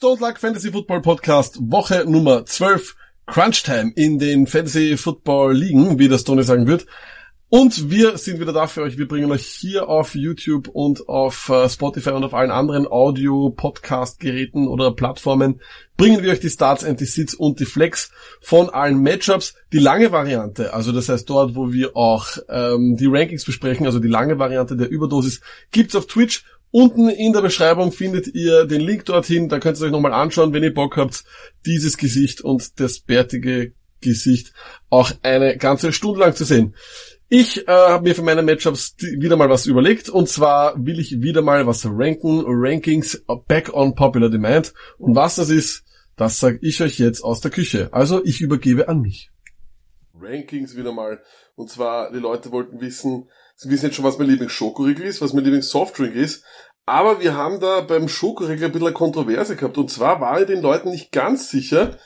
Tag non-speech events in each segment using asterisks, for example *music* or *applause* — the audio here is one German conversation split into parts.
Stone Luck Fantasy Football Podcast, Woche Nummer 12, Crunch Time in den Fantasy Football Ligen, wie das Tony sagen wird. Und wir sind wieder da für euch. Wir bringen euch hier auf YouTube und auf äh, Spotify und auf allen anderen Audio-Podcast-Geräten oder Plattformen bringen wir euch die Starts and die Sits und die Flex von allen Matchups. Die lange Variante, also das heißt dort, wo wir auch ähm, die Rankings besprechen, also die lange Variante der Überdosis, gibt's auf Twitch Unten in der Beschreibung findet ihr den Link dorthin, da könnt ihr euch nochmal anschauen, wenn ihr Bock habt, dieses Gesicht und das bärtige Gesicht auch eine ganze Stunde lang zu sehen. Ich äh, habe mir für meine Matchups wieder mal was überlegt und zwar will ich wieder mal was ranken, Rankings back on popular demand und was das ist, das sage ich euch jetzt aus der Küche. Also ich übergebe an mich. Rankings wieder mal und zwar die Leute wollten wissen, Sie wissen jetzt schon, was mein Lieblings-Schokoriegel ist, was mein Lieblings-Softdrink ist. Aber wir haben da beim Schokoriegel ein bisschen eine Kontroverse gehabt. Und zwar war ich den Leuten nicht ganz sicher,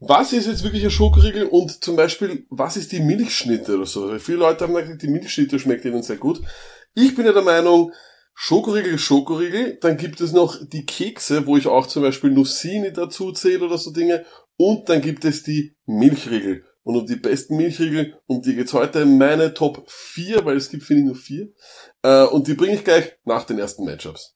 was ist jetzt wirklich ein Schokoriegel und zum Beispiel, was ist die Milchschnitte oder so. Weil viele Leute haben gesagt, die Milchschnitte schmeckt ihnen sehr gut. Ich bin ja der Meinung, Schokoriegel Schokoriegel. Dann gibt es noch die Kekse, wo ich auch zum Beispiel Nussini dazu zähle oder so Dinge. Und dann gibt es die Milchriegel. Und um die besten Milchriegel, um die geht's heute meine Top 4, weil es gibt, finde ich, nur 4. Äh, und die bringe ich gleich nach den ersten Matchups.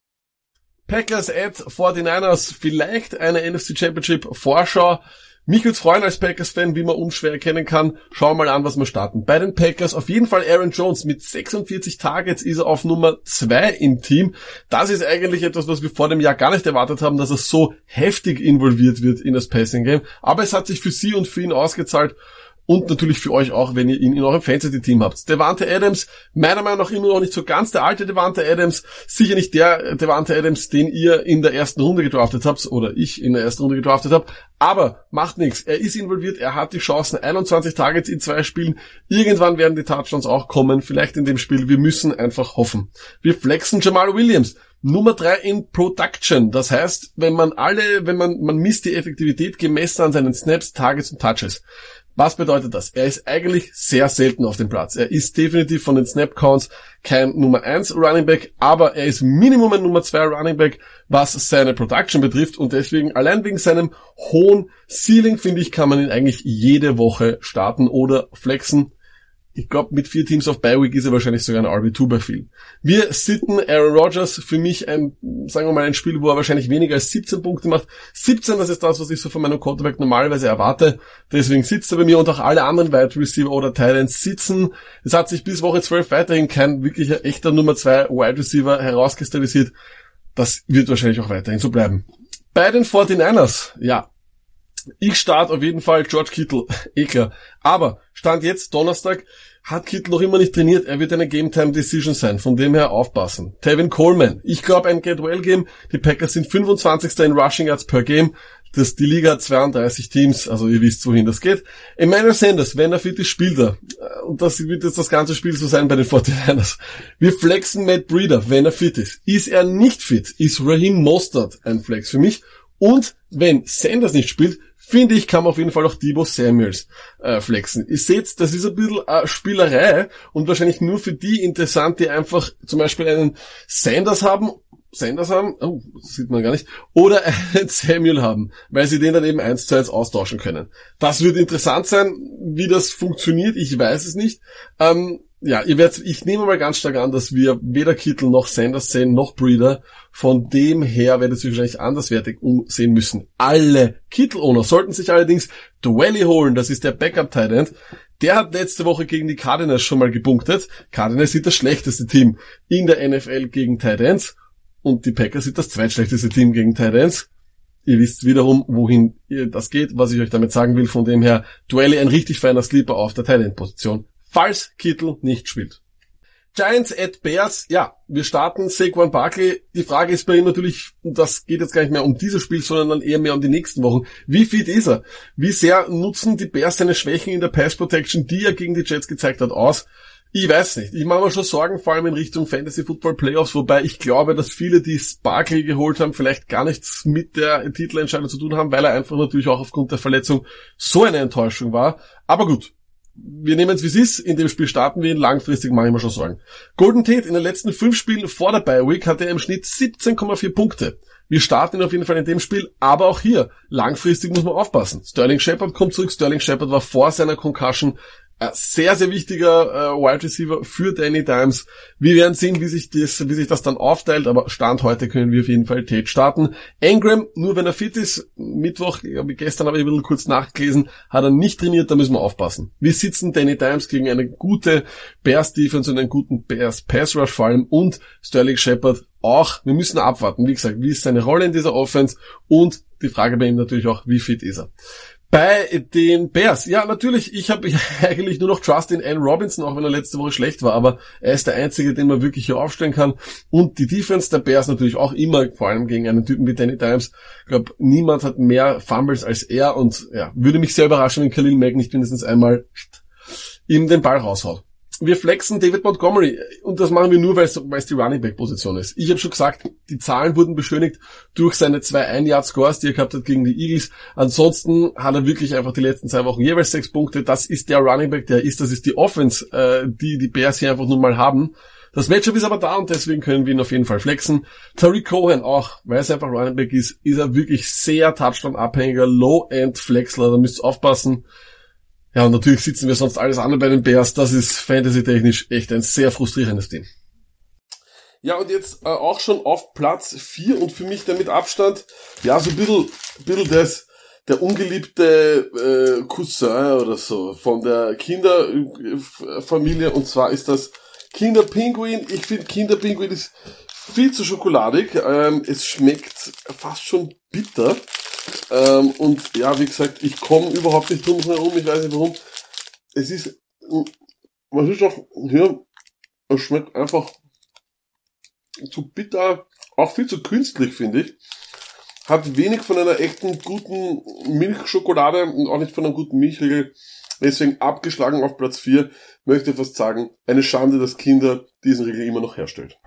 Packers at 49ers, vielleicht eine NFC Championship Vorschau. Mich würde freuen als Packers-Fan, wie man unschwer erkennen kann. Schauen wir mal an, was wir starten. Bei den Packers auf jeden Fall Aaron Jones. Mit 46 Targets ist er auf Nummer 2 im Team. Das ist eigentlich etwas, was wir vor dem Jahr gar nicht erwartet haben, dass er so heftig involviert wird in das Passing-Game. Aber es hat sich für sie und für ihn ausgezahlt und natürlich für euch auch, wenn ihr ihn in eurem Fantasy-Team habt. Devante Adams, meiner Meinung nach immer noch nicht so ganz der alte Devante Adams, sicher nicht der Devante Adams, den ihr in der ersten Runde gedraftet habt oder ich in der ersten Runde gedraftet habe, aber macht nichts. Er ist involviert, er hat die Chancen, 21 Targets in zwei Spielen. Irgendwann werden die Touchdowns auch kommen, vielleicht in dem Spiel. Wir müssen einfach hoffen. Wir flexen Jamal Williams. Nummer drei in Production. Das heißt, wenn man alle, wenn man, man misst die Effektivität gemessen an seinen Snaps, Targets und Touches. Was bedeutet das? Er ist eigentlich sehr selten auf dem Platz. Er ist definitiv von den Snap-Counts kein Nummer 1 Running Back, aber er ist Minimum ein Nummer 2 Running Back, was seine Production betrifft und deswegen allein wegen seinem hohen Ceiling, finde ich, kann man ihn eigentlich jede Woche starten oder flexen ich glaube, mit vier Teams auf Bi-Week ist er wahrscheinlich sogar ein RB2 bei vielen. Wir sitten Aaron Rodgers für mich ein, sagen wir mal, ein Spiel, wo er wahrscheinlich weniger als 17 Punkte macht. 17, das ist das, was ich so von meinem Quarterback normalerweise erwarte. Deswegen sitzt er bei mir und auch alle anderen Wide Receiver oder Titans sitzen. Es hat sich bis Woche 12 weiterhin kein wirklicher echter Nummer 2 Wide Receiver herauskristallisiert. Das wird wahrscheinlich auch weiterhin so bleiben. Bei den 49ers, ja, ich starte auf jeden Fall George Kittle, *laughs* eh klar. Aber Stand jetzt Donnerstag hat Kittle noch immer nicht trainiert. Er wird eine Game Time Decision sein. Von dem her aufpassen. Tevin Coleman. Ich glaube ein Get Well Game. Die Packers sind 25. in Rushing Yards per Game. Das, die Liga hat 32 Teams, also ihr wisst, wohin das geht. Emmanuel Sanders, wenn er fit ist, spielt er. Und das wird jetzt das ganze Spiel so sein bei den 49ers. Wir flexen Matt Breeder, wenn er fit ist. Ist er nicht fit, ist Raheem Mostert ein Flex für mich. Und wenn Sanders nicht spielt, finde ich, kann man auf jeden Fall auch Debo Samuels äh, flexen. Ihr seht, das ist ein bisschen äh, Spielerei und wahrscheinlich nur für die interessant, die einfach zum Beispiel einen Sanders haben, Sanders haben, oh, sieht man gar nicht, oder *laughs* einen Samuel haben, weil sie den dann eben eins zu eins austauschen können. Das wird interessant sein, wie das funktioniert, ich weiß es nicht. Ähm, ja, ihr werdet, ich nehme mal ganz stark an, dass wir weder Kittel noch Sanders sehen, noch Breeder. Von dem her werdet ihr wahrscheinlich anderswertig umsehen müssen. Alle Kittel-Owner sollten sich allerdings Dwelly holen, das ist der Backup-Tight Der hat letzte Woche gegen die Cardinals schon mal gepunktet. Cardinals sind das schlechteste Team in der NFL gegen Tight Und die Packers sind das zweitschlechteste Team gegen Tight Ihr wisst wiederum, wohin das geht, was ich euch damit sagen will. Von dem her, Dwelly ein richtig feiner Sleeper auf der Tight Position falls Kittel nicht spielt. Giants at Bears, ja, wir starten Saquon Barkley. Die Frage ist bei ihm natürlich, das geht jetzt gar nicht mehr um dieses Spiel, sondern dann eher mehr um die nächsten Wochen. Wie fit ist er? Wie sehr nutzen die Bears seine Schwächen in der Pass Protection, die er gegen die Jets gezeigt hat, aus? Ich weiß nicht. Ich mache mir schon Sorgen, vor allem in Richtung Fantasy Football Playoffs, wobei ich glaube, dass viele, die Sparkle geholt haben, vielleicht gar nichts mit der Titelentscheidung zu tun haben, weil er einfach natürlich auch aufgrund der Verletzung so eine Enttäuschung war. Aber gut, wir nehmen es wie es ist, in dem Spiel starten wir ihn, langfristig mache ich mir schon Sorgen. Golden Tate in den letzten fünf Spielen vor der Bye Week hatte er im Schnitt 17,4 Punkte. Wir starten ihn auf jeden Fall in dem Spiel, aber auch hier, langfristig muss man aufpassen. Sterling Shepard kommt zurück, Sterling Shepard war vor seiner Concussion sehr, sehr wichtiger äh, Wide Receiver für Danny Dimes. Wir werden sehen, wie sich, das, wie sich das dann aufteilt, aber Stand heute können wir auf jeden Fall Tate starten. Engram, nur wenn er fit ist, Mittwoch, gestern habe ich ein bisschen kurz nachgelesen, hat er nicht trainiert, da müssen wir aufpassen. Wir sitzen Danny Dimes gegen eine gute Bears Defense und einen guten Bears Pass Rush vor allem und Sterling Shepard auch. Wir müssen abwarten, wie gesagt, wie ist seine Rolle in dieser Offense und die Frage bei ihm natürlich auch, wie fit ist er. Bei den Bears, ja natürlich, ich habe *laughs* eigentlich nur noch Trust in Ann Robinson, auch wenn er letzte Woche schlecht war, aber er ist der Einzige, den man wirklich hier aufstellen kann. Und die Defense der Bears natürlich auch immer, vor allem gegen einen Typen wie Danny Dimes. Ich glaube, niemand hat mehr Fumbles als er und ja, würde mich sehr überraschen, wenn Khalil Mack nicht mindestens einmal ihm den Ball raushaut wir flexen David Montgomery und das machen wir nur, weil es die Running Back Position ist. Ich habe schon gesagt, die Zahlen wurden beschönigt durch seine zwei Ein-Yard-Scores, die er gehabt hat gegen die Eagles. Ansonsten hat er wirklich einfach die letzten zwei Wochen jeweils sechs Punkte. Das ist der Running Back, der ist. Das ist die Offense, äh, die die Bears hier einfach nur mal haben. Das Matchup ist aber da und deswegen können wir ihn auf jeden Fall flexen. Tariq Cohen auch, weil es einfach Running Back ist, ist er wirklich sehr Touchdown-abhängiger, Low-End-Flexler. Da müsst ihr aufpassen. Ja, und natürlich sitzen wir sonst alles andere bei den Bears. Das ist fantasy-technisch echt ein sehr frustrierendes Team. Ja, und jetzt äh, auch schon auf Platz 4 und für mich der mit Abstand, ja, so ein bisschen, bisschen das, der ungeliebte äh, Cousin oder so von der Kinderfamilie und zwar ist das Kinderpinguin. Ich finde Kinderpinguin ist viel zu schokoladig. Ähm, es schmeckt fast schon bitter. Ähm, und ja, wie gesagt, ich komme überhaupt nicht drum herum, ich weiß nicht warum. Es ist, was ist doch hier, es schmeckt einfach zu bitter, auch viel zu künstlich, finde ich. Hat wenig von einer echten guten Milchschokolade und auch nicht von einem guten Milchriegel. Deswegen abgeschlagen auf Platz 4, möchte fast sagen, eine Schande, dass Kinder diesen Riegel immer noch herstellt.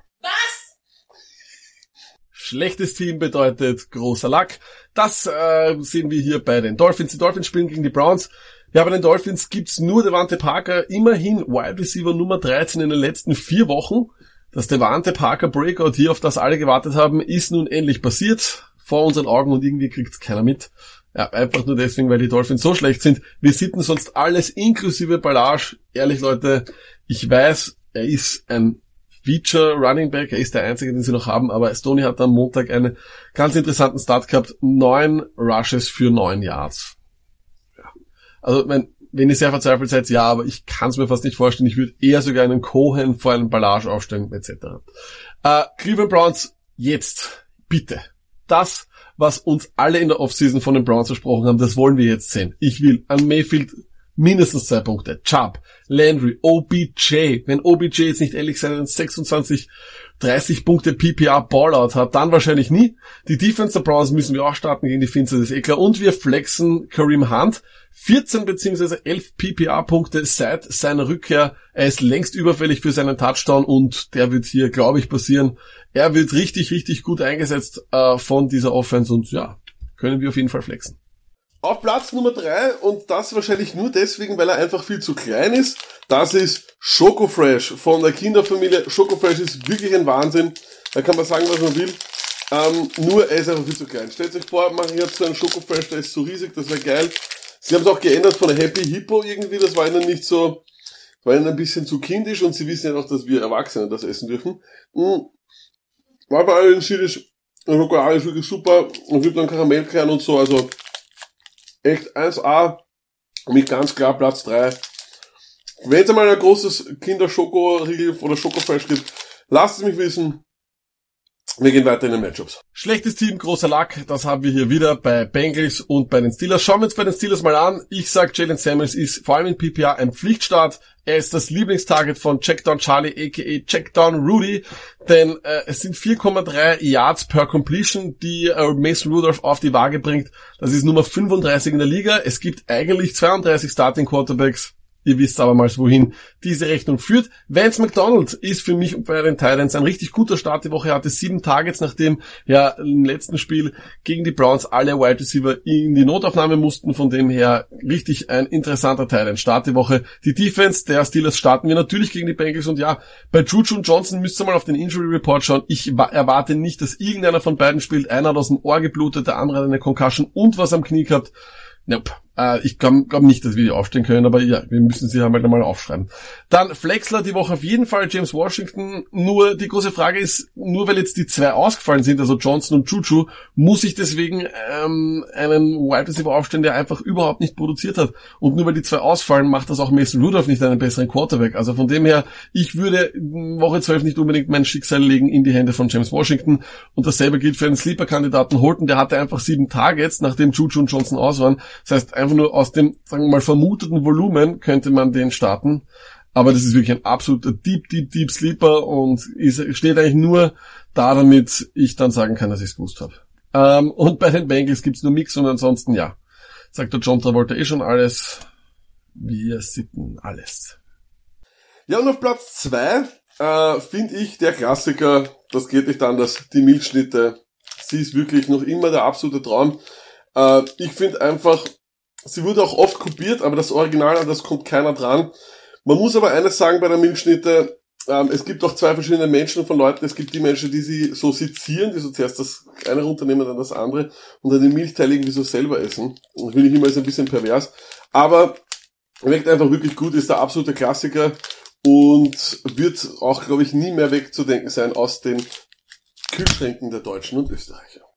Schlechtes Team bedeutet großer Lack. Das äh, sehen wir hier bei den Dolphins. Die Dolphins spielen gegen die Browns. Ja, bei den Dolphins gibt's nur Devante Parker, immerhin Wide Receiver Nummer 13 in den letzten vier Wochen. Das Devante Parker Breakout hier, auf das alle gewartet haben, ist nun endlich passiert. Vor unseren Augen und irgendwie kriegt's keiner mit. Ja, einfach nur deswegen, weil die Dolphins so schlecht sind. Wir sitten sonst alles inklusive Ballage. Ehrlich Leute, ich weiß, er ist ein Feature Running Back. Er ist der einzige, den sie noch haben, aber Stoney hat am Montag einen ganz interessanten Start gehabt. Neun Rushes für neun Yards. Ja. Also, wenn, wenn ihr sehr verzweifelt seid, ja, aber ich kann es mir fast nicht vorstellen. Ich würde eher sogar einen Cohen vor einem Ballage aufstellen, etc. Äh, Cleveland Browns, jetzt, bitte. Das, was uns alle in der Offseason von den Browns versprochen haben, das wollen wir jetzt sehen. Ich will an Mayfield mindestens zwei Punkte. Chubb, Landry, OBJ. Wenn OBJ jetzt nicht ehrlich seinen 26, 30 Punkte PPR Ballout hat, dann wahrscheinlich nie. Die Defense der Browns müssen wir auch starten gegen die Finster des Eklar und wir flexen Kareem Hunt. 14 bzw. 11 PPA Punkte seit seiner Rückkehr. Er ist längst überfällig für seinen Touchdown und der wird hier, glaube ich, passieren. Er wird richtig, richtig gut eingesetzt äh, von dieser Offense und ja, können wir auf jeden Fall flexen. Auf Platz Nummer drei und das wahrscheinlich nur deswegen, weil er einfach viel zu klein ist, das ist Schoko Fresh von der Kinderfamilie. Schoko Fresh ist wirklich ein Wahnsinn. Da kann man sagen, was man will. Ähm, nur er ist einfach viel zu klein. Stellt euch vor, machen jetzt so einen Schoko Fresh, der ist so riesig, das wäre geil. Sie haben es auch geändert von Happy Hippo irgendwie, das war ihnen nicht so, war ihnen ein bisschen zu kindisch und sie wissen ja auch, dass wir Erwachsene das essen dürfen. Mhm. War bei allen Schiedisch, Schokolade ist wirklich super und gibt dann Karamellkern und so, also echt 1A, mich ganz klar Platz 3. Wenn es einmal ein großes Kinder-Schoko-Riegel oder Schokofleisch gibt, lasst es mich wissen. Wir gehen weiter in den Matchups. Schlechtes Team, großer Lack, das haben wir hier wieder bei Bengals und bei den Steelers. Schauen wir uns bei den Steelers mal an. Ich sag, Jalen Samuels ist vor allem in PPA ein Pflichtstart. Er ist das Lieblingstarget von Checkdown Charlie, aka Checkdown Rudy, denn äh, es sind 4,3 Yards per Completion, die äh, Mason Rudolph auf die Waage bringt. Das ist Nummer 35 in der Liga. Es gibt eigentlich 32 Starting Quarterbacks Ihr wisst aber mal, wohin diese Rechnung führt. Vance McDonald ist für mich bei den Titans ein richtig guter Start. Die Woche hatte sieben Targets, nachdem ja im letzten Spiel gegen die Browns alle Wide Receiver in die Notaufnahme mussten. Von dem her richtig ein interessanter Titan Start die Woche. Die Defense der Steelers starten wir natürlich gegen die Bengals und ja, bei Juju und Johnson müsst ihr mal auf den Injury Report schauen. Ich erwarte nicht, dass irgendeiner von beiden spielt. Einer hat aus dem Ohr geblutet, der andere hat eine Concussion und was am Knie gehabt. Nope. Äh, ich glaube glaub nicht, dass wir die aufstehen können, aber ja, wir müssen sie halt einmal aufschreiben. Dann Flexler die Woche auf jeden Fall, James Washington. Nur die große Frage ist, nur weil jetzt die zwei ausgefallen sind, also Johnson und Juju, muss ich deswegen ähm, einen Wide Receiver aufstellen, der einfach überhaupt nicht produziert hat. Und nur weil die zwei ausfallen, macht das auch Mason Rudolph nicht einen besseren Quarterback. Also von dem her, ich würde Woche 12 nicht unbedingt mein Schicksal legen in die Hände von James Washington. Und dasselbe gilt für einen Sleeper-Kandidaten Holton, der hatte einfach sieben Targets, nachdem Juju und Johnson aus waren. Das heißt, einfach nur aus dem, sagen wir mal, vermuteten Volumen könnte man den starten. Aber das ist wirklich ein absoluter Deep, Deep, Deep Sleeper und ist, steht eigentlich nur da, damit ich dann sagen kann, dass ich es gewusst habe. Ähm, und bei den Bengals gibt's nur Mix und ansonsten ja. Sagt der John Travolta eh schon alles. Wir sitten alles. Ja, und auf Platz zwei äh, finde ich der Klassiker, das geht nicht anders, die Milchschnitte. Sie ist wirklich noch immer der absolute Traum. Äh, ich finde einfach, sie wurde auch oft kopiert, aber das Original, das kommt keiner dran. Man muss aber eines sagen bei der Milchschnitte, ähm, es gibt auch zwei verschiedene Menschen von Leuten. Es gibt die Menschen, die sie so sezieren, die so zuerst das eine runternehmen, dann das andere und dann den Milchteil irgendwie so selber essen. Und finde ich immer ist ein bisschen pervers. Aber wirkt einfach wirklich gut, ist der absolute Klassiker und wird auch, glaube ich, nie mehr wegzudenken sein aus den Kühlschränken der Deutschen und Österreicher.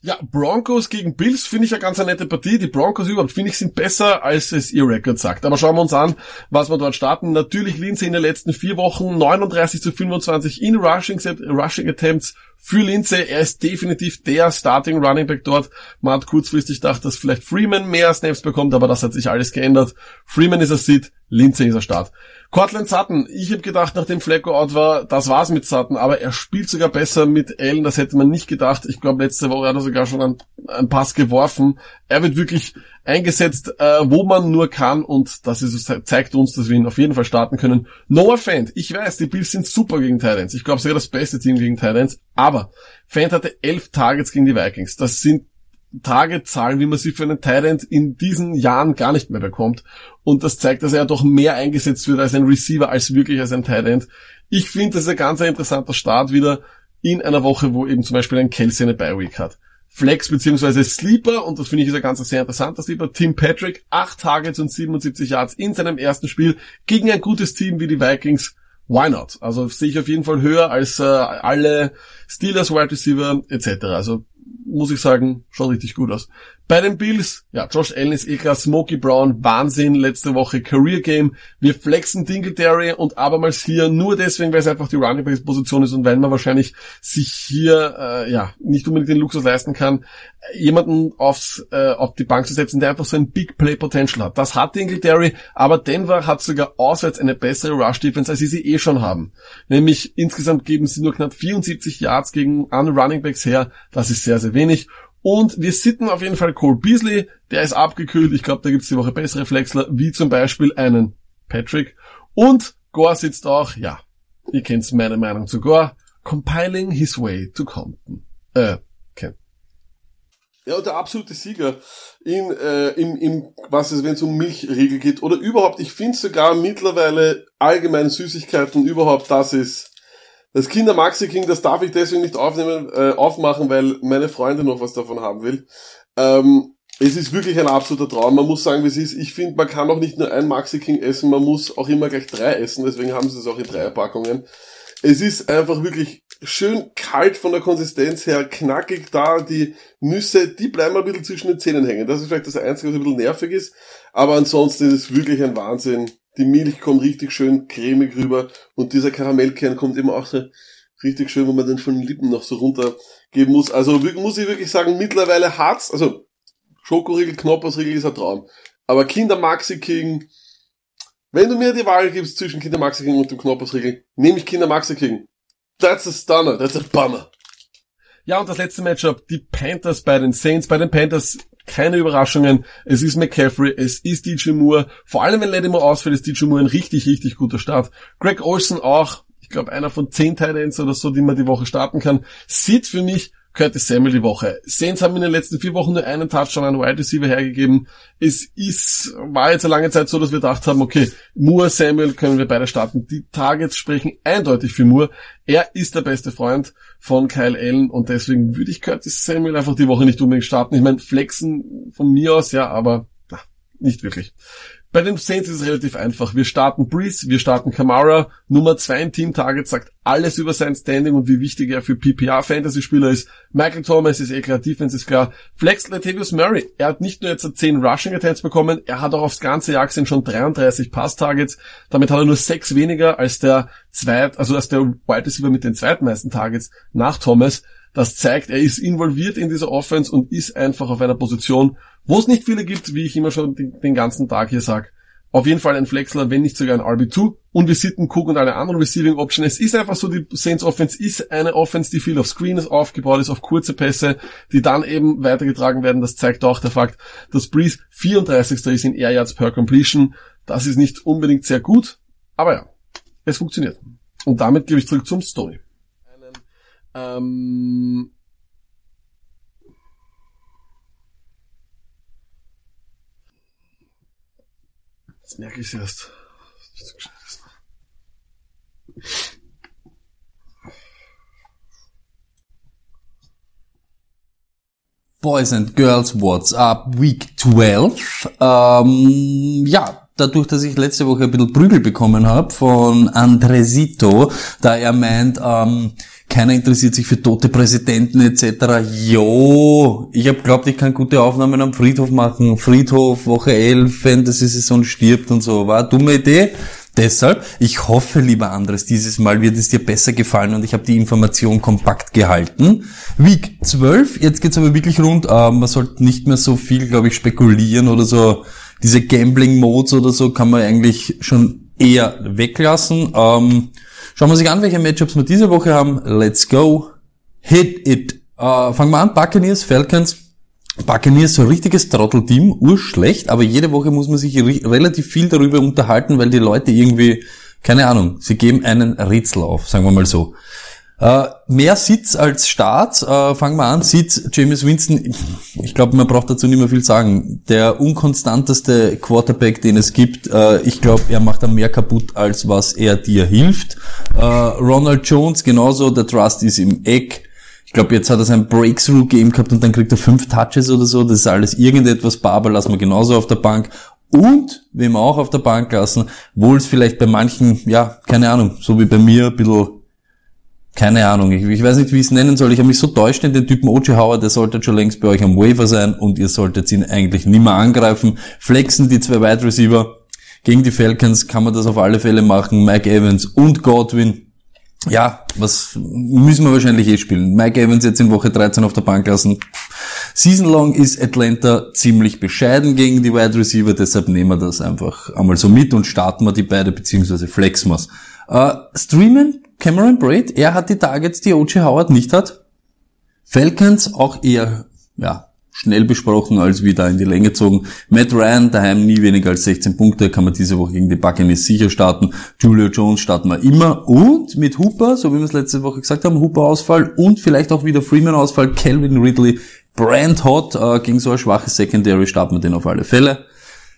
Ja, Broncos gegen Bills finde ich eine ganz eine nette Partie. Die Broncos überhaupt finde ich sind besser, als es ihr Record sagt. Aber schauen wir uns an, was wir dort starten. Natürlich Lindsay in den letzten vier Wochen 39 zu 25 in Rushing, Rushing Attempts für Lindsay. Er ist definitiv der Starting Running Back dort. Man hat kurzfristig gedacht, dass vielleicht Freeman mehr Snaps bekommt, aber das hat sich alles geändert. Freeman ist er Sit, Lindsay ist er Start. Cortland Sutton, ich habe gedacht, nachdem Flecko out war, das war's mit Sutton, aber er spielt sogar besser mit Allen, das hätte man nicht gedacht. Ich glaube, letzte Woche hat er sogar schon einen, einen Pass geworfen. Er wird wirklich eingesetzt, äh, wo man nur kann und das ist, zeigt uns, dass wir ihn auf jeden Fall starten können. Noah Fant, ich weiß, die Bills sind super gegen Titans. Ich glaube, sogar das beste Team gegen Titans, aber Fant hatte elf Targets gegen die Vikings. Das sind Targetzahlen, wie man sie für einen Tyrant in diesen Jahren gar nicht mehr bekommt. Und das zeigt, dass er doch mehr eingesetzt wird als ein Receiver, als wirklich als ein Tyrant. Ich finde, das ist ein ganz interessanter Start wieder in einer Woche, wo eben zum Beispiel ein Kelsey eine Bye-Week hat. Flex beziehungsweise Sleeper, und das finde ich ist ein ganz sehr interessanter Sleeper, Tim Patrick, 8 Targets und 77 Yards in seinem ersten Spiel gegen ein gutes Team wie die Vikings. Why not? Also sehe ich auf jeden Fall höher als äh, alle Steelers, Wide Receiver etc. Also muss ich sagen, schaut richtig gut aus. Bei den Bills, ja, Josh Allen ist eh klar, Smokey Brown, Wahnsinn, letzte Woche Career Game. Wir flexen Dingletary und abermals hier nur deswegen, weil es einfach die Running Back Position ist und weil man wahrscheinlich sich hier, äh, ja, nicht unbedingt den Luxus leisten kann, jemanden aufs, äh, auf die Bank zu setzen, der einfach so ein Big Play Potential hat. Das hat Dingletary, aber Denver hat sogar auswärts eine bessere Rush Defense, als sie sie eh schon haben. Nämlich insgesamt geben sie nur knapp 74 Yards gegen an Running Backs her. Das ist sehr, sehr wenig. Und wir sitten auf jeden Fall Cole Beasley, der ist abgekühlt. Ich glaube, da gibt's die Woche bessere Flexler, wie zum Beispiel einen Patrick. Und Gore sitzt auch, ja, ihr kennt's meine Meinung zu Gore, compiling his way to Compton. Äh, Ken. Ja, der absolute Sieger in, äh, im, im, was ist, wenn es um Milchriegel geht, oder überhaupt, ich finde sogar mittlerweile allgemein Süßigkeiten überhaupt, das ist das Kinder Maxi King, das darf ich deswegen nicht aufnehmen, äh, aufmachen, weil meine Freundin noch was davon haben will. Ähm, es ist wirklich ein absoluter Traum. Man muss sagen, wie es ist. Ich finde, man kann auch nicht nur ein Maxi King essen, man muss auch immer gleich drei essen. Deswegen haben sie es auch in drei Packungen. Es ist einfach wirklich schön kalt von der Konsistenz her, knackig da. Die Nüsse, die bleiben ein bisschen zwischen den Zähnen hängen. Das ist vielleicht das Einzige, was ein bisschen nervig ist. Aber ansonsten ist es wirklich ein Wahnsinn die Milch kommt richtig schön cremig rüber und dieser Karamellkern kommt immer auch so richtig schön, wo man den von den Lippen noch so runtergeben muss. Also muss ich wirklich sagen, mittlerweile hart's, also Schokoriegel, Knoppersriegel ist ein Traum. Aber Kinder Maxi King, wenn du mir die Wahl gibst zwischen Kinder Maxi King und dem Knoppersriegel, nehme ich Kinder Maxi King. That's a stunner, that's a bummer. Ja, und das letzte Matchup, die Panthers bei den Saints. Bei den Panthers keine Überraschungen. Es ist McCaffrey, es ist DJ Moore. Vor allem, wenn Lattimore ausfällt, ist DJ Moore ein richtig, richtig guter Start. Greg Olsen auch, ich glaube, einer von zehn Titans oder so, die man die Woche starten kann. Sieht für mich Curtis Samuel die Woche. Saints haben in den letzten vier Wochen nur einen Touchdown an Wide Receiver hergegeben. Es ist, war jetzt eine lange Zeit so, dass wir gedacht haben, okay, Moore, Samuel können wir beide starten. Die Targets sprechen eindeutig für Moore. Er ist der beste Freund von Kyle Allen und deswegen würde ich Curtis Samuel einfach die Woche nicht unbedingt starten. Ich meine, flexen von mir aus, ja, aber na, nicht wirklich. Bei den Saints ist es relativ einfach. Wir starten Breeze, wir starten Kamara. Nummer zwei im Team Target sagt alles über sein Standing und wie wichtig er für PPR Fantasy Spieler ist. Michael Thomas ist eh wenn es ist klar. Flex Latavius Murray. Er hat nicht nur jetzt 10 Rushing Attempts bekommen, er hat auch aufs ganze Jahr gesehen schon 33 Pass Targets. Damit hat er nur sechs weniger als der zweit, also als der Wide Receiver mit den zweitmeisten Targets nach Thomas. Das zeigt, er ist involviert in dieser Offense und ist einfach auf einer Position, wo es nicht viele gibt, wie ich immer schon den, ganzen Tag hier sage. Auf jeden Fall ein Flexler, wenn nicht sogar ein RB2. Und wir sitten Cook und alle anderen Receiving Option. Es ist einfach so, die Saints Offense ist eine Offense, die viel auf Screens aufgebaut ist, auf kurze Pässe, die dann eben weitergetragen werden. Das zeigt auch der Fakt, dass Breeze 34. ist in Air Yards per Completion. Das ist nicht unbedingt sehr gut, aber ja, es funktioniert. Und damit gebe ich zurück zum Story. Ähm Jetzt merke ich es erst. Boys and Girls, what's up? Week 12. Ähm, ja, dadurch, dass ich letzte Woche ein bisschen Prügel bekommen habe von Andresito, da er meint, ähm, keiner interessiert sich für tote Präsidenten etc. Jo, ich habe glaubt, ich kann gute Aufnahmen am Friedhof machen. Friedhof, Woche 11, Fantasy-Saison stirbt und so. War dumme Idee. Deshalb, ich hoffe, lieber Andres, dieses Mal wird es dir besser gefallen und ich habe die Information kompakt gehalten. Week 12, jetzt geht's aber wirklich rund. Äh, man sollte nicht mehr so viel, glaube ich, spekulieren oder so. Diese Gambling-Modes oder so kann man eigentlich schon eher weglassen. Ähm, Schauen wir sich an, welche Matchups wir diese Woche haben. Let's go. Hit it. Äh, fangen wir an. Buccaneers, Falcons. Buccaneers, so ein richtiges Trottelteam, urschlecht, aber jede Woche muss man sich relativ viel darüber unterhalten, weil die Leute irgendwie, keine Ahnung, sie geben einen Rätsel auf, sagen wir mal so. Äh, mehr Sitz als Start. Äh, fangen wir an. Sitz, James Winston. Ich glaube, man braucht dazu nicht mehr viel sagen. Der unkonstanteste Quarterback, den es gibt. Äh, ich glaube, er macht da mehr kaputt, als was er dir hilft. Äh, Ronald Jones genauso. Der Trust ist im Eck. Ich glaube, jetzt hat er sein Breakthrough-Game gehabt und dann kriegt er fünf Touches oder so. Das ist alles irgendetwas. Barber lassen wir genauso auf der Bank. Und, wir auch auf der Bank lassen, wohl es vielleicht bei manchen, ja, keine Ahnung, so wie bei mir, ein bisschen keine Ahnung, ich, ich weiß nicht, wie ich es nennen soll. Ich habe mich so täuscht in den Typen Ochi Hauer, der sollte schon längst bei euch am Waiver sein und ihr solltet ihn eigentlich nicht mehr angreifen. Flexen die zwei Wide Receiver. Gegen die Falcons kann man das auf alle Fälle machen. Mike Evans und Godwin. Ja, was müssen wir wahrscheinlich eh spielen. Mike Evans jetzt in Woche 13 auf der Bank lassen. Season long ist Atlanta ziemlich bescheiden gegen die Wide Receiver, deshalb nehmen wir das einfach einmal so mit und starten wir die beide, beziehungsweise flexen wir's. Uh, streamen Cameron Braid, er hat die Targets, die O.J. Howard nicht hat. Falcons auch eher, ja, schnell besprochen als wieder in die Länge gezogen. Matt Ryan daheim nie weniger als 16 Punkte, kann man diese Woche gegen die Buccaneers sicher starten. Julio Jones starten wir immer und mit Hooper, so wie wir es letzte Woche gesagt haben, Hooper Ausfall und vielleicht auch wieder Freeman Ausfall, Calvin Ridley, Brand Hot äh, gegen so ein schwaches Secondary starten wir den auf alle Fälle.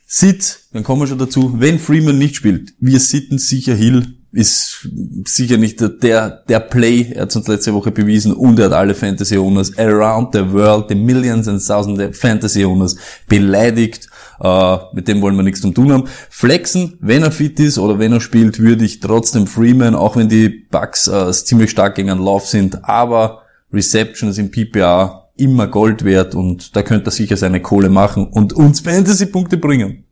Sit, dann kommen wir schon dazu, wenn Freeman nicht spielt, wir sitten sicher Hill, ist sicher nicht der, der Play, er hat uns letzte Woche bewiesen und er hat alle Fantasy Owners around the world, the millions and thousands Fantasy Owners beleidigt. Uh, mit dem wollen wir nichts zu tun haben. Flexen, wenn er fit ist oder wenn er spielt, würde ich trotzdem Freeman, auch wenn die Bugs uh, ziemlich stark gegen einen Lauf sind, aber Receptions im PPA immer Gold wert und da könnte er sicher seine Kohle machen und uns Fantasy-Punkte bringen.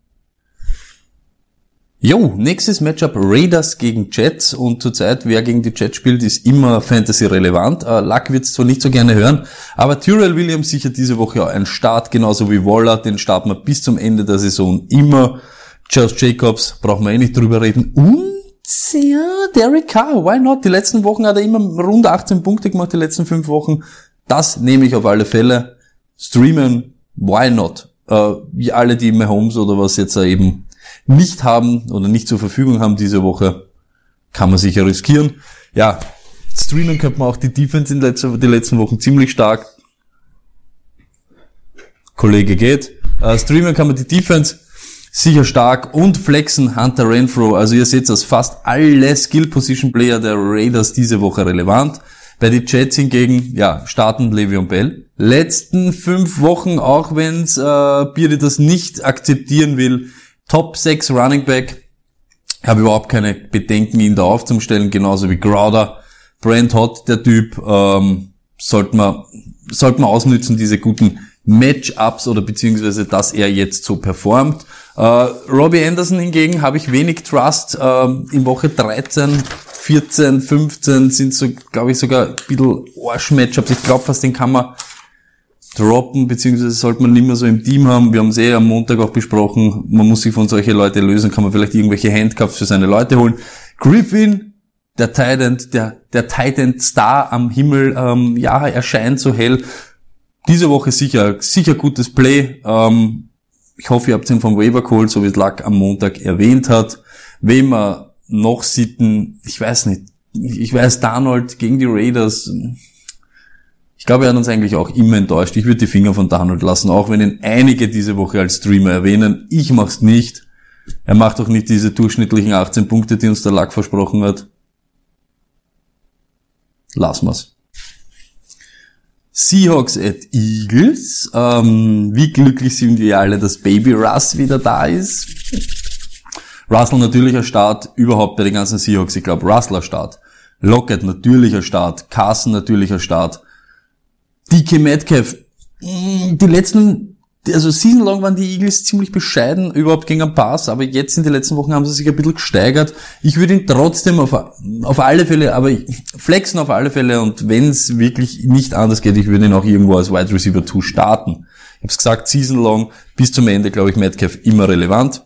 Jo, nächstes Matchup Raiders gegen Jets und zurzeit, wer gegen die Jets spielt, ist immer Fantasy-relevant. Uh, Luck wird's zwar nicht so gerne hören, aber Tyrell Williams sicher diese Woche auch ein Start, genauso wie Waller, den starten wir bis zum Ende der Saison immer. Charles Jacobs, brauchen wir eh nicht drüber reden. Und ja, Derek Carr, why not? Die letzten Wochen hat er immer rund 18 Punkte gemacht, die letzten fünf Wochen. Das nehme ich auf alle Fälle. Streamen, why not? Äh, wie alle, die Mahomes oder was jetzt eben nicht haben oder nicht zur Verfügung haben diese Woche, kann man sicher riskieren. Ja, streamen könnte man auch die Defense in letzter, die letzten Wochen ziemlich stark. Kollege geht. Äh, streamen kann man die Defense sicher stark und flexen Hunter Renfro. Also ihr seht das, fast alle Skill Position Player der Raiders diese Woche relevant. Bei den Jets hingegen, ja, starten Le'Veon Bell. Letzten fünf Wochen, auch wenn's äh, Beardy das nicht akzeptieren will, Top 6 Running Back. Ich habe überhaupt keine Bedenken, ihn da aufzustellen, genauso wie Crowder. Brand Hot, der Typ, ähm, sollte man, sollte man ausnützen, diese guten Matchups oder beziehungsweise, dass er jetzt so performt. Äh, Robbie Anderson hingegen habe ich wenig Trust. Äh, in Woche 13 14, 15 sind so, glaube ich, sogar ein bisschen Arsch-Matchups. Ich glaube fast, den kann man droppen, beziehungsweise sollte man nicht mehr so im Team haben. Wir haben es eh am Montag auch besprochen. Man muss sich von solchen Leuten lösen, kann man vielleicht irgendwelche Handcuffs für seine Leute holen. Griffin, der Titan, der, der Titan Star am Himmel, ähm, ja, erscheint so hell. Diese Woche sicher, sicher gutes Play. Ähm, ich hoffe, ihr habt ihn vom Waiver geholt, so wie es Luck am Montag erwähnt hat. Wem er noch sitten, ich weiß nicht, ich weiß, Darnold gegen die Raiders, ich glaube, er hat uns eigentlich auch immer enttäuscht. Ich würde die Finger von Darnold lassen, auch wenn ihn einige diese Woche als Streamer erwähnen. Ich mach's nicht. Er macht auch nicht diese durchschnittlichen 18 Punkte, die uns der Lack versprochen hat. Lassen wir's. Seahawks at Eagles. Ähm, wie glücklich sind wir alle, dass Baby Russ wieder da ist. Russell natürlicher Start, überhaupt bei den ganzen Seahawks. Ich glaube, Russler Start. Lockett natürlicher Start. Carson natürlicher Start. DK Metcalf. Mm, die letzten, also season long waren die Eagles ziemlich bescheiden, überhaupt gegen einen Pass, aber jetzt in den letzten Wochen haben sie sich ein bisschen gesteigert. Ich würde ihn trotzdem auf, auf alle Fälle, aber flexen auf alle Fälle und wenn es wirklich nicht anders geht, ich würde ihn auch irgendwo als Wide Receiver 2 starten. Ich habe es gesagt, season long bis zum Ende, glaube ich, Metcalf immer relevant.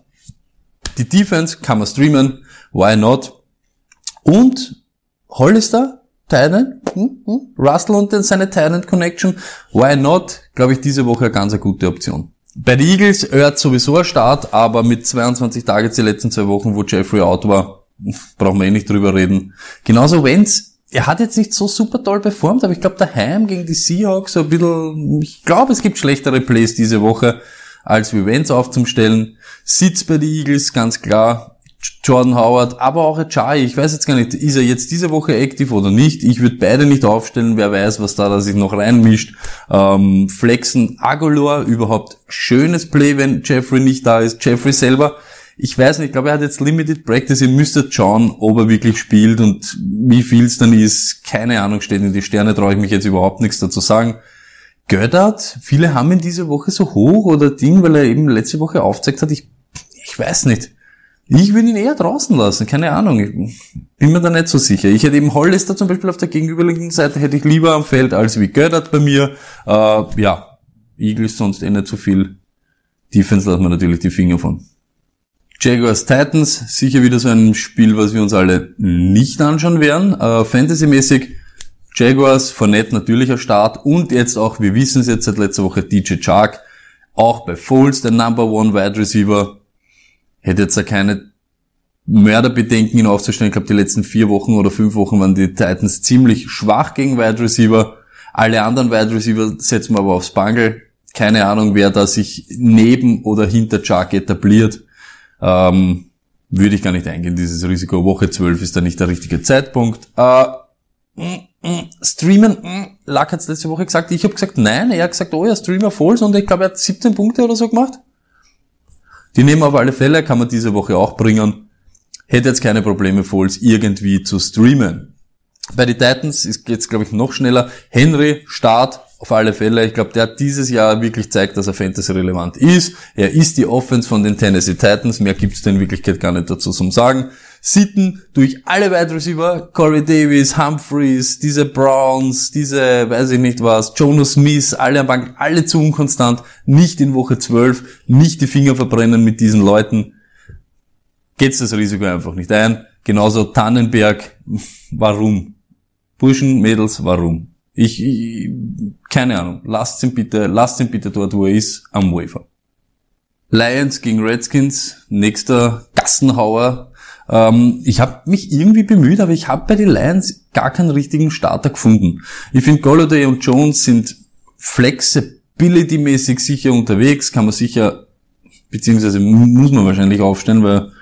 Die Defense kann man streamen, why not? Und Hollister, Titan, hm, hm, Russell und seine Titan Connection, why not? Glaube ich, diese Woche eine ganz gute Option. Bei den Eagles hört sowieso ein Start, aber mit 22 Tagen die letzten zwei Wochen, wo Jeffrey out war, brauchen wir eh nicht drüber reden. Genauso Wenz, er hat jetzt nicht so super toll performt, aber ich glaube daheim gegen die Seahawks so ein bisschen, ich glaube es gibt schlechtere Plays diese Woche als wie Wenz aufzustellen. Sitz bei den Eagles, ganz klar. Jordan Howard, aber auch Achai. Ich weiß jetzt gar nicht, ist er jetzt diese Woche aktiv oder nicht? Ich würde beide nicht aufstellen. Wer weiß, was da, da sich noch reinmischt. Ähm, Flexen, Agolor, überhaupt schönes Play, wenn Jeffrey nicht da ist. Jeffrey selber, ich weiß nicht, ich glaube, er hat jetzt Limited Practice. Ihr müsstet schauen, ob er wirklich spielt und wie viel es dann ist. Keine Ahnung, steht in die Sterne, traue ich mich jetzt überhaupt nichts dazu sagen. Göttert, viele haben ihn diese Woche so hoch oder Ding, weil er eben letzte Woche aufzeigt hat, ich, ich weiß nicht. Ich würde ihn eher draußen lassen, keine Ahnung. Bin mir da nicht so sicher. Ich hätte eben Hollister zum Beispiel auf der gegenüberliegenden Seite hätte ich lieber am Feld als wie Göttert bei mir. Äh, ja, Eagles sonst eh nicht so viel. Defense lassen wir natürlich die Finger von. Jaguars Titans, sicher wieder so ein Spiel, was wir uns alle nicht anschauen werden. Äh, Fantasy-mäßig Jaguars, Fournette natürlicher Start und jetzt auch, wir wissen es jetzt seit letzter Woche, DJ Chark, auch bei Foles der Number One Wide Receiver, hätte jetzt ja keine Mörderbedenken, ihn aufzustellen. Ich glaube, die letzten vier Wochen oder fünf Wochen waren die Titans ziemlich schwach gegen Wide Receiver. Alle anderen Wide Receiver setzen wir aber aufs Bangel. Keine Ahnung, wer da sich neben oder hinter Chark etabliert. Ähm, würde ich gar nicht eingehen, dieses Risiko. Woche 12 ist da nicht der richtige Zeitpunkt. Äh, mm, mm, streamen, mm, Lack hat's letzte Woche gesagt. Ich habe gesagt, nein. Er hat gesagt, oh ja, Streamer Falls und ich glaube, er hat 17 Punkte oder so gemacht. Die nehmen auf alle Fälle, kann man diese Woche auch bringen. Hätte jetzt keine Probleme, Falls irgendwie zu streamen. Bei den Titans jetzt, glaube ich, noch schneller. Henry, Start, auf alle Fälle. Ich glaube, der hat dieses Jahr wirklich zeigt, dass er Fantasy relevant ist. Er ist die Offense von den Tennessee Titans. Mehr gibt's in Wirklichkeit gar nicht dazu zum Sagen. Sitten durch alle Wide Receiver, Corey Davis, Humphreys, diese Browns, diese, weiß ich nicht was, Jonas Smith, alle am Bank, alle zu unkonstant, nicht in Woche 12, nicht die Finger verbrennen mit diesen Leuten. Geht's das Risiko einfach nicht ein. Genauso Tannenberg, warum? Burschen, Mädels, warum? Ich, ich keine Ahnung. Lasst ihn bitte, lasst ihn bitte dort, wo er ist, am Wafer. Lions gegen Redskins, nächster Gassenhauer. Ähm, ich habe mich irgendwie bemüht, aber ich habe bei den Lions gar keinen richtigen Starter gefunden. Ich finde Golladay und Jones sind flexibility-mäßig sicher unterwegs, kann man sicher, beziehungsweise muss man wahrscheinlich aufstellen, weil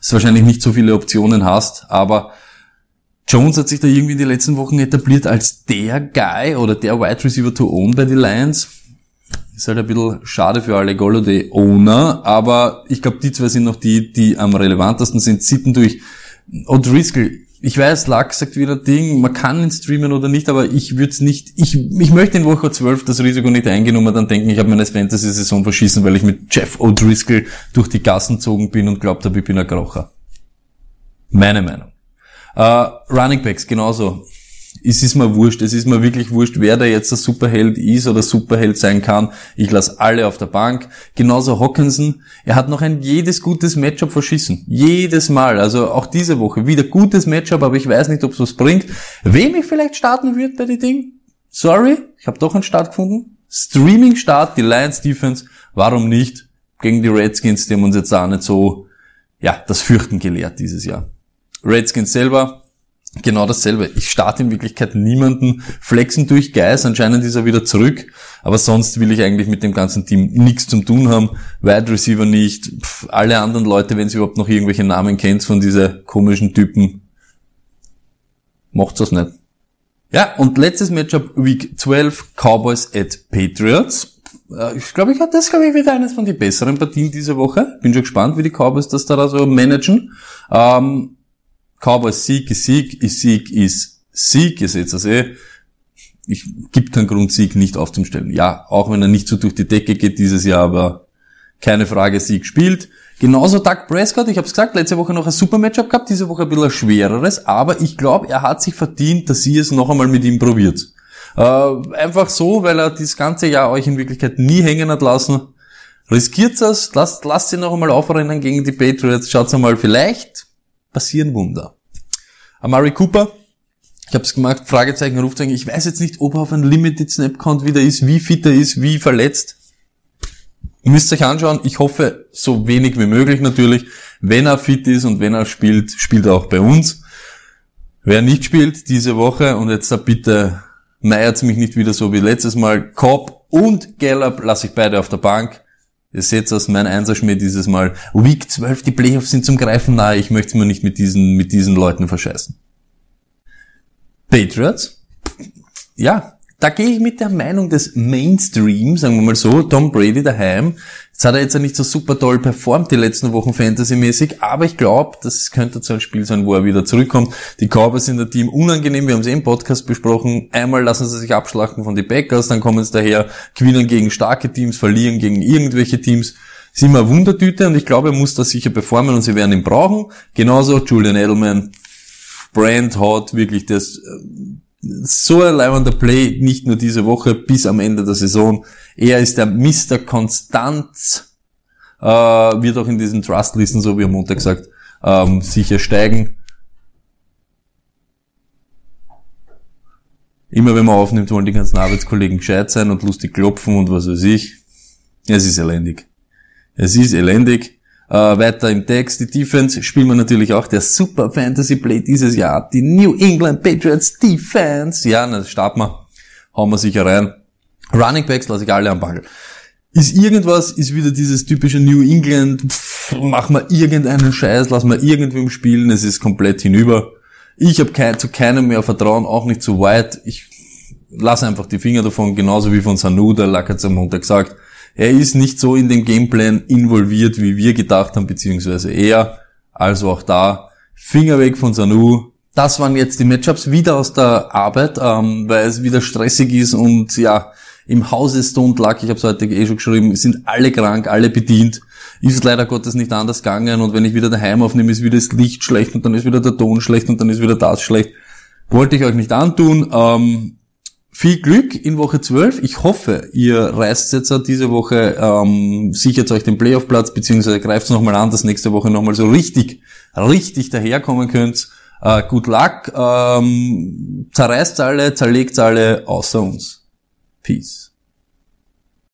es wahrscheinlich nicht so viele Optionen hast, aber Jones hat sich da irgendwie in den letzten Wochen etabliert als der Guy oder der Wide Receiver to own bei den Lions. Ist halt ein bisschen schade für alle Golladay-Owner, aber ich glaube, die zwei sind noch die, die am relevantesten sind. Sitten durch O'Driscoll. Ich weiß, Luck sagt wieder Ding, man kann ihn streamen oder nicht, aber ich würde es nicht, ich, ich möchte in Woche 12 das Risiko nicht eingehen und dann denken, ich habe meine Fantasy-Saison verschissen, weil ich mit Jeff O'Driscoll durch die Gassen gezogen bin und glaubt habe, ich bin ein Krocher. Meine Meinung. Uh, Running Backs, genauso es ist mir wurscht, es ist mir wirklich wurscht, wer da jetzt der Superheld ist oder Superheld sein kann. Ich lasse alle auf der Bank. Genauso Hawkinson, er hat noch ein jedes gutes Matchup verschissen. Jedes Mal. Also auch diese Woche wieder gutes Matchup, aber ich weiß nicht, ob es was bringt. Wem ich vielleicht starten würde bei den Dingen? Sorry, ich habe doch einen Start gefunden. Streaming-Start, die Lions Defense. Warum nicht? Gegen die Redskins, die haben uns jetzt auch nicht so, ja, das Fürchten gelehrt dieses Jahr. Redskins selber, genau dasselbe. Ich starte in Wirklichkeit niemanden. Flexen durch Geis, anscheinend ist er wieder zurück. Aber sonst will ich eigentlich mit dem ganzen Team nichts zu tun haben. Wide Receiver nicht. Pff, alle anderen Leute, wenn sie überhaupt noch irgendwelche Namen kennt von diese komischen Typen, macht's das nicht. Ja, und letztes Matchup, Week 12, Cowboys at Patriots. Äh, ich glaube, ich hatte das, glaube ich, wieder eines von den besseren Partien diese Woche. Bin schon gespannt, wie die Cowboys das da so managen. Ähm, Cowboys Sieg ist Sieg, ist Sieg ist Sieg, ihr seht das eh. Ich gibt keinen Grund, Sieg nicht aufzustellen. Ja, auch wenn er nicht so durch die Decke geht dieses Jahr, aber keine Frage, Sieg spielt. Genauso Doug Prescott, ich habe es gesagt, letzte Woche noch ein super Matchup gehabt, diese Woche ein bisschen ein schwereres, aber ich glaube, er hat sich verdient, dass ihr es noch einmal mit ihm probiert. Äh, einfach so, weil er das ganze Jahr euch in Wirklichkeit nie hängen hat lassen. Riskiert es, lasst, lasst ihn noch einmal aufrennen gegen die Patriots, schaut einmal, vielleicht passieren Wunder. Amari Cooper, ich habe es gemacht, Fragezeichen, Rufzeichen. Ich weiß jetzt nicht, ob er auf einem Limited Snap Count wieder ist, wie fit er ist, wie verletzt. Ihr müsst euch anschauen. Ich hoffe, so wenig wie möglich natürlich. Wenn er fit ist und wenn er spielt, spielt er auch bei uns. Wer nicht spielt diese Woche und jetzt da bitte meiert mich nicht wieder so wie letztes Mal. Cobb und Gallup lasse ich beide auf der Bank. Ihr seht das, mein Einserschmied dieses Mal. Week 12, die Playoffs sind zum Greifen nahe. Ich möchte mir nicht mit diesen, mit diesen Leuten verscheißen. Patriots? Ja, da gehe ich mit der Meinung des Mainstream, sagen wir mal so, Tom Brady daheim. Jetzt hat er jetzt nicht so super toll performt die letzten Wochen fantasymäßig, aber ich glaube, das könnte so ein Spiel sein, wo er wieder zurückkommt. Die Cowboys sind der Team unangenehm, wir haben es eh im Podcast besprochen. Einmal lassen sie sich abschlachten von den Packers, dann kommen sie daher, gewinnen gegen starke Teams, verlieren gegen irgendwelche Teams. Ist immer Wundertüte und ich glaube, er muss da sicher performen und sie werden ihn brauchen. Genauso Julian Edelman, Brand hat wirklich das äh, so ein leibender Play, nicht nur diese Woche, bis am Ende der Saison. Er ist der Mr. Konstanz, äh, wird auch in diesen Trustlisten, so wie am Montag gesagt, ähm, sicher steigen. Immer wenn man aufnimmt, wollen die ganzen Arbeitskollegen gescheit sein und lustig klopfen und was weiß ich. Es ist elendig. Es ist elendig. Äh, weiter im Text, die Defense spielen wir natürlich auch der Super Fantasy Play dieses Jahr. Die New England Patriots Defense. Ja, na, starten wir. Hauen wir sicher rein. Running Backs lasse ich alle am Ball. Ist irgendwas, ist wieder dieses typische New England, pff, mach mal irgendeinen Scheiß, lass mal irgendwem spielen, es ist komplett hinüber. Ich habe kein, zu keinem mehr Vertrauen, auch nicht zu White. Ich lasse einfach die Finger davon, genauso wie von Sanu, der Lack hat am Montag gesagt er ist nicht so in den Gameplan involviert, wie wir gedacht haben, beziehungsweise er. Also auch da, Finger weg von Sanu. Das waren jetzt die Matchups wieder aus der Arbeit, ähm, weil es wieder stressig ist und ja, im Hause Stone Luck, ich habe es heute eh schon geschrieben, sind alle krank, alle bedient. Ist leider Gottes nicht anders gegangen und wenn ich wieder daheim aufnehme, ist wieder das Licht schlecht und dann ist wieder der Ton schlecht und dann ist wieder das schlecht. Wollte ich euch nicht antun. Ähm, viel Glück in Woche 12. Ich hoffe, ihr reißt jetzt diese Woche, ähm, sichert euch den Playoff-Platz, beziehungsweise greift es nochmal an, dass nächste Woche nochmal so richtig, richtig daherkommen könnt. Uh, good luck. Ähm, zerreißt alle, zerlegt alle, außer uns. Peace.